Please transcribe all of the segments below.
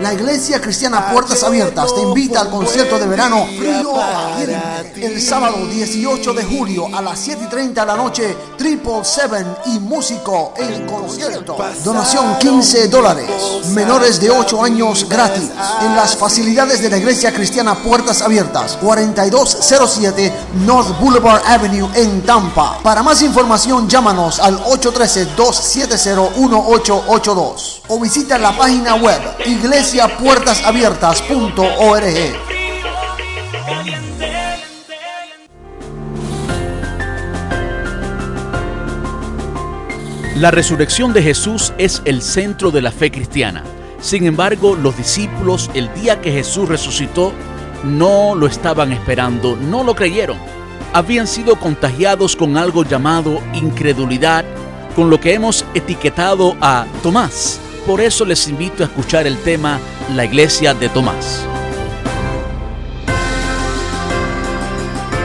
La Iglesia Cristiana Puertas Abiertas te invita al concierto de verano Frío el sábado 18 de julio a las 7 y 30 de la noche. Triple Seven y músico en concierto. Donación 15 dólares. Menores de 8 años gratis. En las facilidades de la Iglesia Cristiana Puertas Abiertas. 4207 North Boulevard Avenue en Tampa. Para más información llámanos al 813-270-1882 o visita la página web iglesiapuertasabiertas.org. La resurrección de Jesús es el centro de la fe cristiana. Sin embargo, los discípulos el día que Jesús resucitó no lo estaban esperando, no lo creyeron. Habían sido contagiados con algo llamado incredulidad, con lo que hemos etiquetado a Tomás. Por eso les invito a escuchar el tema La iglesia de Tomás.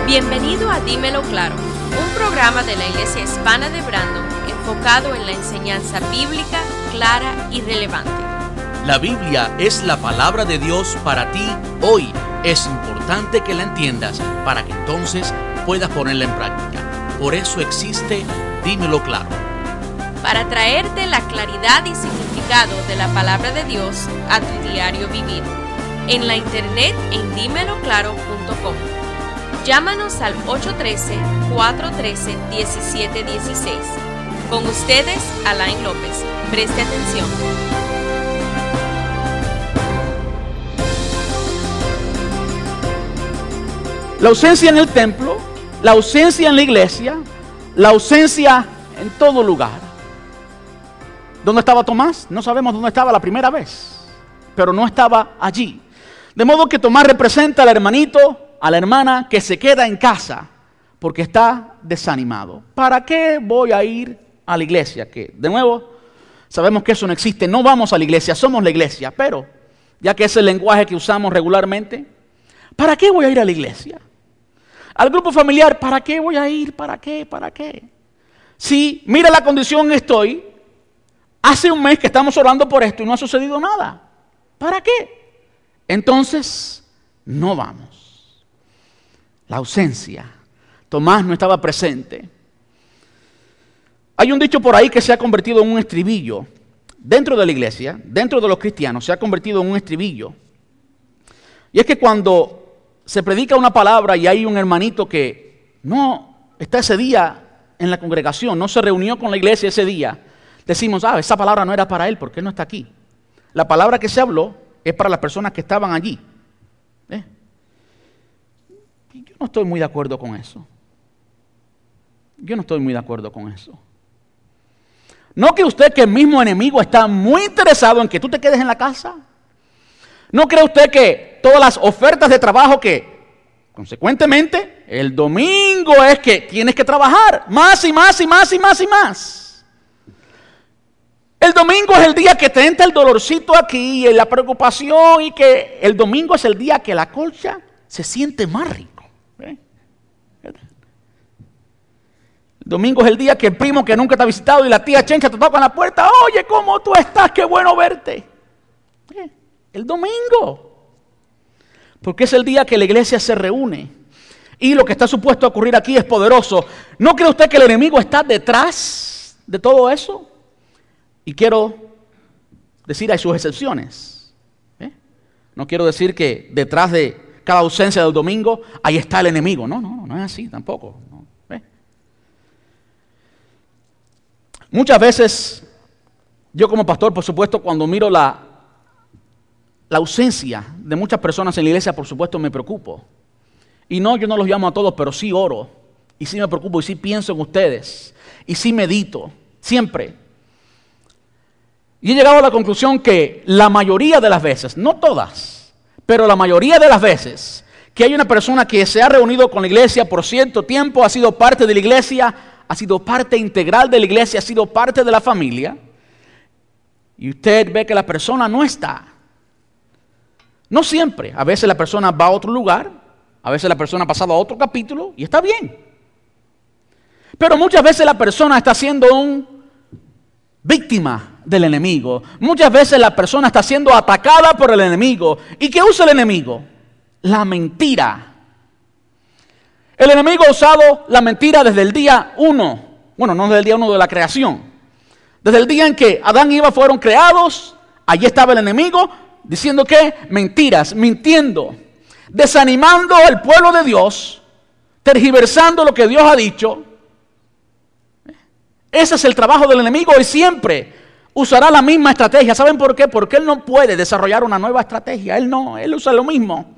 Bienvenido a Dímelo Claro, un programa de la Iglesia Hispana de Brandon enfocado en la enseñanza bíblica clara y relevante. La Biblia es la palabra de Dios para ti hoy. Es importante que la entiendas para que entonces puedas ponerla en práctica. Por eso existe Dímelo Claro. Para traerte la claridad y significado de la palabra de Dios a tu diario vivir. En la internet en dímeloclaro.com. Llámanos al 813-413-1716. Con ustedes, Alain López. Preste atención. La ausencia en el templo, la ausencia en la iglesia, la ausencia en todo lugar. ¿Dónde estaba Tomás? No sabemos dónde estaba la primera vez, pero no estaba allí. De modo que Tomás representa al hermanito, a la hermana que se queda en casa porque está desanimado. ¿Para qué voy a ir a la iglesia? Que de nuevo sabemos que eso no existe. No vamos a la iglesia, somos la iglesia, pero ya que es el lenguaje que usamos regularmente, ¿para qué voy a ir a la iglesia? Al grupo familiar, ¿para qué voy a ir? ¿Para qué? ¿Para qué? Si mira la condición estoy, hace un mes que estamos orando por esto y no ha sucedido nada. ¿Para qué? Entonces, no vamos. La ausencia. Tomás no estaba presente. Hay un dicho por ahí que se ha convertido en un estribillo. Dentro de la iglesia, dentro de los cristianos, se ha convertido en un estribillo. Y es que cuando se predica una palabra y hay un hermanito que no está ese día en la congregación, no se reunió con la iglesia ese día, decimos, ah, esa palabra no era para él, porque él no está aquí? La palabra que se habló es para las personas que estaban allí. ¿Eh? Yo no estoy muy de acuerdo con eso. Yo no estoy muy de acuerdo con eso. ¿No que usted que el mismo enemigo está muy interesado en que tú te quedes en la casa? ¿No cree usted que todas las ofertas de trabajo que, consecuentemente, el domingo es que tienes que trabajar más y más y más y más y más? El domingo es el día que te entra el dolorcito aquí y la preocupación y que el domingo es el día que la colcha se siente más rico. El domingo es el día que el primo que nunca te ha visitado y la tía Chencha te toca en la puerta, oye, ¿cómo tú estás? Qué bueno verte. El domingo. Porque es el día que la iglesia se reúne. Y lo que está supuesto a ocurrir aquí es poderoso. ¿No cree usted que el enemigo está detrás de todo eso? Y quiero decir, hay sus excepciones. ¿eh? No quiero decir que detrás de cada ausencia del domingo, ahí está el enemigo. No, no, no es así tampoco. Muchas veces, yo como pastor, por supuesto, cuando miro la, la ausencia de muchas personas en la iglesia, por supuesto, me preocupo. Y no, yo no los llamo a todos, pero sí oro. Y sí me preocupo y sí pienso en ustedes. Y sí medito, siempre. Y he llegado a la conclusión que la mayoría de las veces, no todas, pero la mayoría de las veces que hay una persona que se ha reunido con la iglesia por cierto tiempo, ha sido parte de la iglesia, ha sido parte integral de la iglesia, ha sido parte de la familia, y usted ve que la persona no está. No siempre. A veces la persona va a otro lugar, a veces la persona ha pasado a otro capítulo y está bien. Pero muchas veces la persona está siendo un víctima del enemigo. Muchas veces la persona está siendo atacada por el enemigo. ¿Y qué usa el enemigo? La mentira. El enemigo ha usado la mentira desde el día uno. Bueno, no desde el día uno de la creación. Desde el día en que Adán y Eva fueron creados, allí estaba el enemigo diciendo que mentiras, mintiendo, desanimando al pueblo de Dios, tergiversando lo que Dios ha dicho. Ese es el trabajo del enemigo y siempre usará la misma estrategia. ¿Saben por qué? Porque él no puede desarrollar una nueva estrategia. Él no, él usa lo mismo.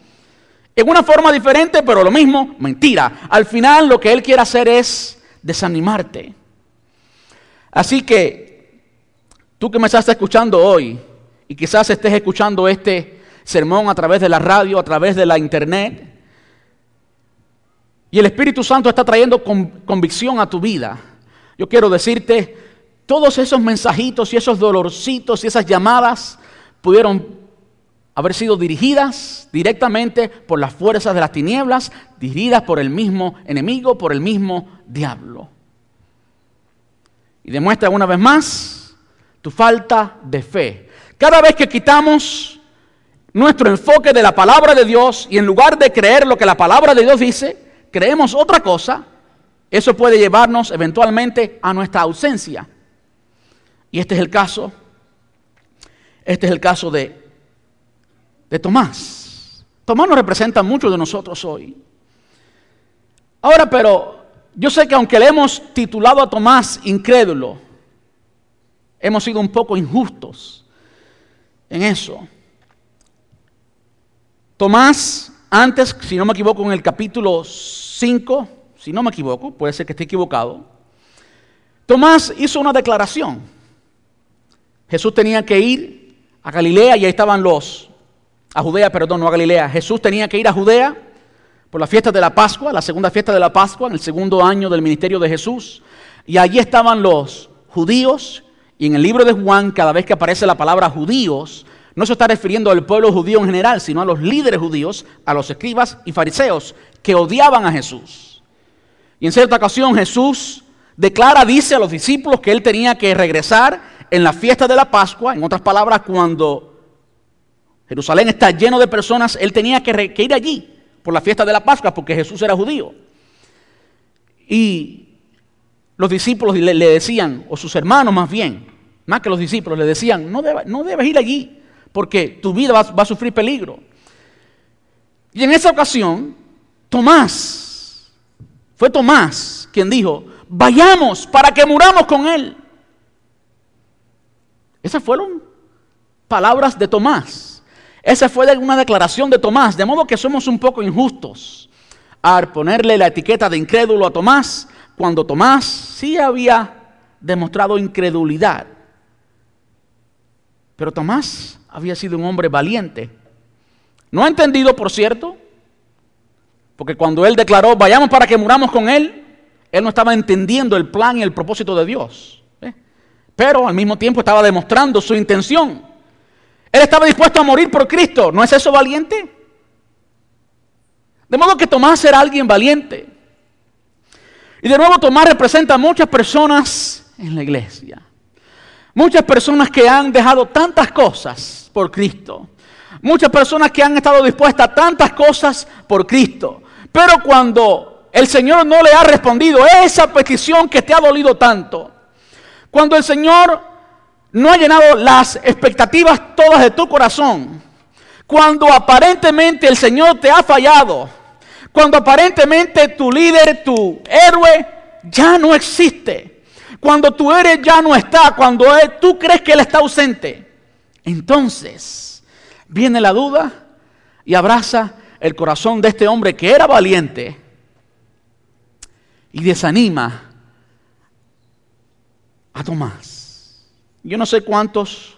En una forma diferente, pero lo mismo, mentira. Al final lo que él quiere hacer es desanimarte. Así que tú que me estás escuchando hoy y quizás estés escuchando este sermón a través de la radio, a través de la internet, y el Espíritu Santo está trayendo convicción a tu vida. Yo quiero decirte, todos esos mensajitos y esos dolorcitos y esas llamadas pudieron haber sido dirigidas directamente por las fuerzas de las tinieblas, dirigidas por el mismo enemigo, por el mismo diablo. Y demuestra una vez más tu falta de fe. Cada vez que quitamos nuestro enfoque de la palabra de Dios y en lugar de creer lo que la palabra de Dios dice, creemos otra cosa, eso puede llevarnos eventualmente a nuestra ausencia. Y este es el caso, este es el caso de, de Tomás. Tomás nos representa mucho de nosotros hoy. Ahora, pero yo sé que aunque le hemos titulado a Tomás incrédulo, hemos sido un poco injustos en eso. Tomás, antes, si no me equivoco, en el capítulo 5, si no me equivoco, puede ser que esté equivocado, Tomás hizo una declaración. Jesús tenía que ir a Galilea y ahí estaban los, a Judea, perdón, no a Galilea. Jesús tenía que ir a Judea por la fiesta de la Pascua, la segunda fiesta de la Pascua, en el segundo año del ministerio de Jesús. Y allí estaban los judíos. Y en el libro de Juan, cada vez que aparece la palabra judíos, no se está refiriendo al pueblo judío en general, sino a los líderes judíos, a los escribas y fariseos que odiaban a Jesús. Y en cierta ocasión Jesús declara, dice a los discípulos que él tenía que regresar en la fiesta de la Pascua, en otras palabras, cuando Jerusalén está lleno de personas, él tenía que, ir allí por la fiesta de la Pascua porque Jesús era judío. Y los discípulos le, decían, o sus hermanos más bien, más que los discípulos, le decían, no, no debes ir allí porque tu vida va, a sufrir peligro. Y en esa ocasión, Tomás, fue Tomás quien dijo, vayamos para que muramos con él. Esas fueron palabras de Tomás. Esa fue una declaración de Tomás, de modo que somos un poco injustos al ponerle la etiqueta de incrédulo a Tomás, cuando Tomás sí había demostrado incredulidad. Pero Tomás había sido un hombre valiente. No ha entendido, por cierto, porque cuando él declaró, vayamos para que muramos con él, él no estaba entendiendo el plan y el propósito de Dios. Pero al mismo tiempo estaba demostrando su intención. Él estaba dispuesto a morir por Cristo. ¿No es eso valiente? De modo que Tomás era alguien valiente. Y de nuevo Tomás representa a muchas personas en la iglesia. Muchas personas que han dejado tantas cosas por Cristo. Muchas personas que han estado dispuestas a tantas cosas por Cristo. Pero cuando el Señor no le ha respondido esa petición que te ha dolido tanto, cuando el Señor no ha llenado las expectativas todas de tu corazón, cuando aparentemente el Señor te ha fallado, cuando aparentemente tu líder, tu héroe, ya no existe, cuando tu héroe ya no está, cuando tú crees que Él está ausente, entonces viene la duda y abraza el corazón de este hombre que era valiente y desanima a Tomás. Yo no sé cuántos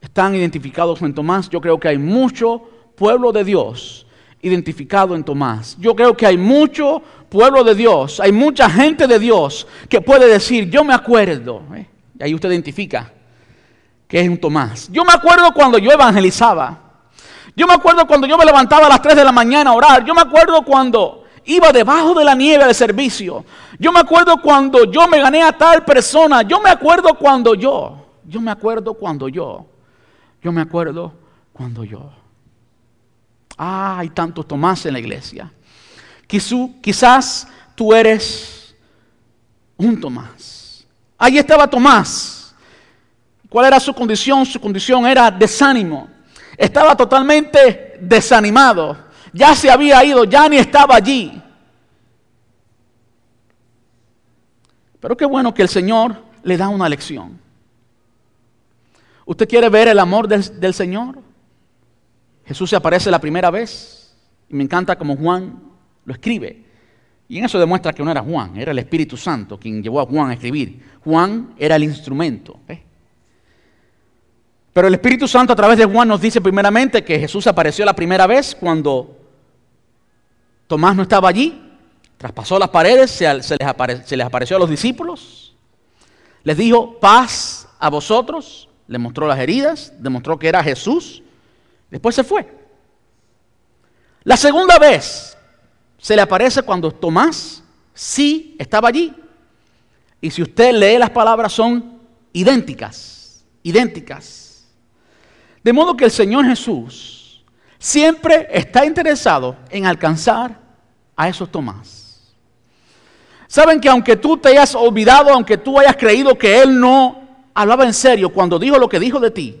están identificados en Tomás. Yo creo que hay mucho pueblo de Dios identificado en Tomás. Yo creo que hay mucho pueblo de Dios, hay mucha gente de Dios que puede decir, yo me acuerdo. ¿eh? Y ahí usted identifica que es un Tomás. Yo me acuerdo cuando yo evangelizaba. Yo me acuerdo cuando yo me levantaba a las 3 de la mañana a orar. Yo me acuerdo cuando iba debajo de la nieve de servicio. Yo me acuerdo cuando yo me gané a tal persona. Yo me acuerdo cuando yo. Yo me acuerdo cuando yo. Yo me acuerdo cuando yo. Ah, hay tantos Tomás en la iglesia. Quizás tú eres un Tomás. Ahí estaba Tomás. ¿Cuál era su condición? Su condición era desánimo. Estaba totalmente desanimado. Ya se había ido, ya ni estaba allí. Pero qué bueno que el Señor le da una lección. ¿Usted quiere ver el amor del, Señor? Jesús se aparece la primera vez. Y me encanta como Juan lo escribe. Y en eso demuestra que no era Juan, era el Espíritu Santo quien llevó a Juan a escribir. Juan era el instrumento. Pero el Espíritu Santo a través de Juan nos dice primeramente que Jesús apareció la primera vez cuando Tomás no estaba allí Traspasó las paredes, se, les apareció a los discípulos, les dijo paz a vosotros, le mostró las heridas, demostró que era Jesús, después se fue. La segunda vez se le aparece cuando Tomás sí estaba allí. Y si usted lee las palabras son idénticas, idénticas. De modo que el Señor Jesús siempre está interesado en alcanzar a esos Tomás. Saben que aunque tú te hayas olvidado, aunque tú hayas creído que Él no hablaba en serio cuando dijo lo que dijo de ti,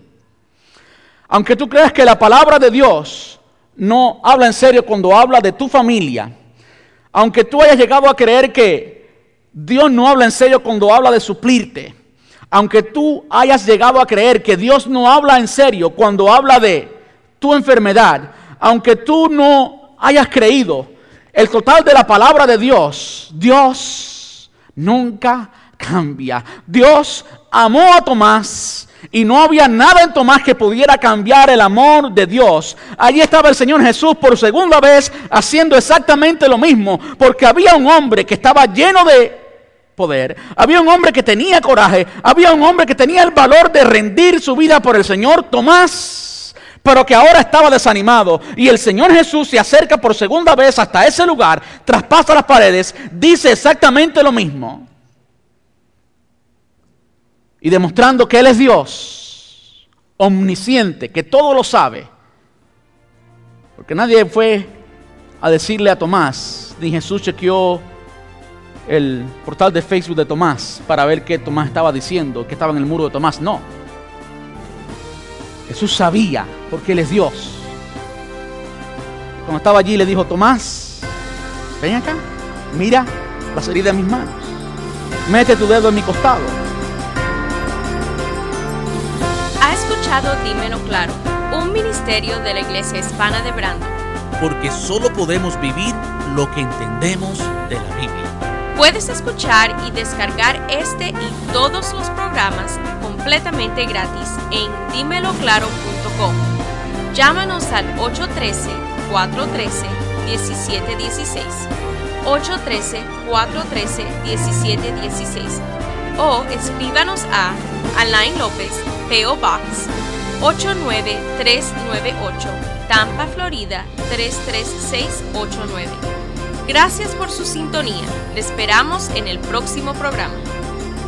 aunque tú creas que la palabra de Dios no habla en serio cuando habla de tu familia, aunque tú hayas llegado a creer que Dios no habla en serio cuando habla de suplirte, aunque tú hayas llegado a creer que Dios no habla en serio cuando habla de tu enfermedad, aunque tú no hayas creído el total de la palabra de Dios, Dios nunca cambia. Dios amó a Tomás y no había nada en Tomás que pudiera cambiar el amor de Dios. Allí estaba el Señor Jesús por segunda vez haciendo exactamente lo mismo, porque había un hombre que estaba lleno de poder, había un hombre que tenía coraje, había un hombre que tenía el valor de rendir su vida por el Señor, Tomás pero que ahora estaba desanimado. Y el Señor Jesús se acerca por segunda vez hasta ese lugar, traspasa las paredes, dice exactamente lo mismo. Y demostrando que Él es Dios, omnisciente, que todo lo sabe. Porque nadie fue a decirle a Tomás, ni Jesús chequeó el portal de Facebook de Tomás para ver qué Tomás estaba diciendo, qué estaba en el muro de Tomás. No. Jesús sabía porque Él es Dios. Cuando estaba allí le dijo, Tomás, ven acá, mira las heridas de mis manos. Mete tu dedo en mi costado. Ha escuchado Dímelo Claro, un ministerio de la Iglesia Hispana de Brando. Porque solo podemos vivir lo que entendemos de la Biblia. Puedes escuchar y descargar este y todos los programas completamente gratis en dímeloclaro.com. Llámanos al 813-413-1716. 813-413-1716 o escríbanos a Alain López, PO Box 89398, Tampa, Florida 33689. Gracias por su sintonía. Le esperamos en el próximo programa.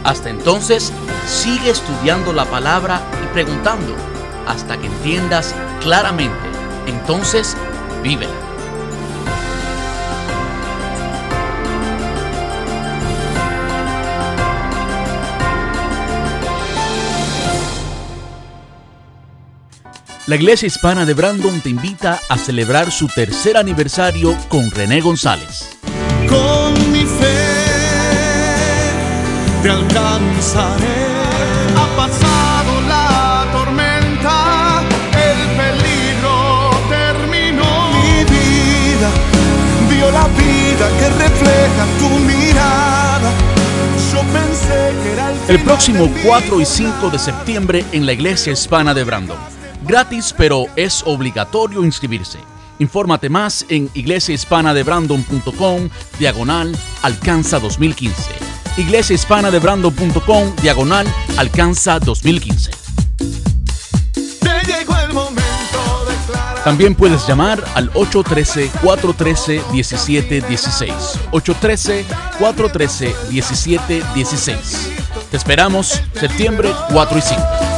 Hasta entonces, sigue estudiando la palabra y preguntando hasta que entiendas claramente. Entonces, vívela. La Iglesia Hispana de Brandon te invita a celebrar su tercer aniversario con René González. Con mi fe te alcanzaré. Ha pasado la tormenta, el peligro terminó. Mi vida vio la vida que refleja tu mirada. Yo pensé que era el, el próximo 4 y 5 de septiembre en la Iglesia Hispana de Brandon. Gratis, pero es obligatorio inscribirse. Infórmate más en iglesiahispanadebrandon.com diagonal alcanza 2015. iglesiahispanadebrandon.com diagonal alcanza 2015. También puedes llamar al 813-413-1716. 813-413-1716 Te esperamos septiembre 4 y 5.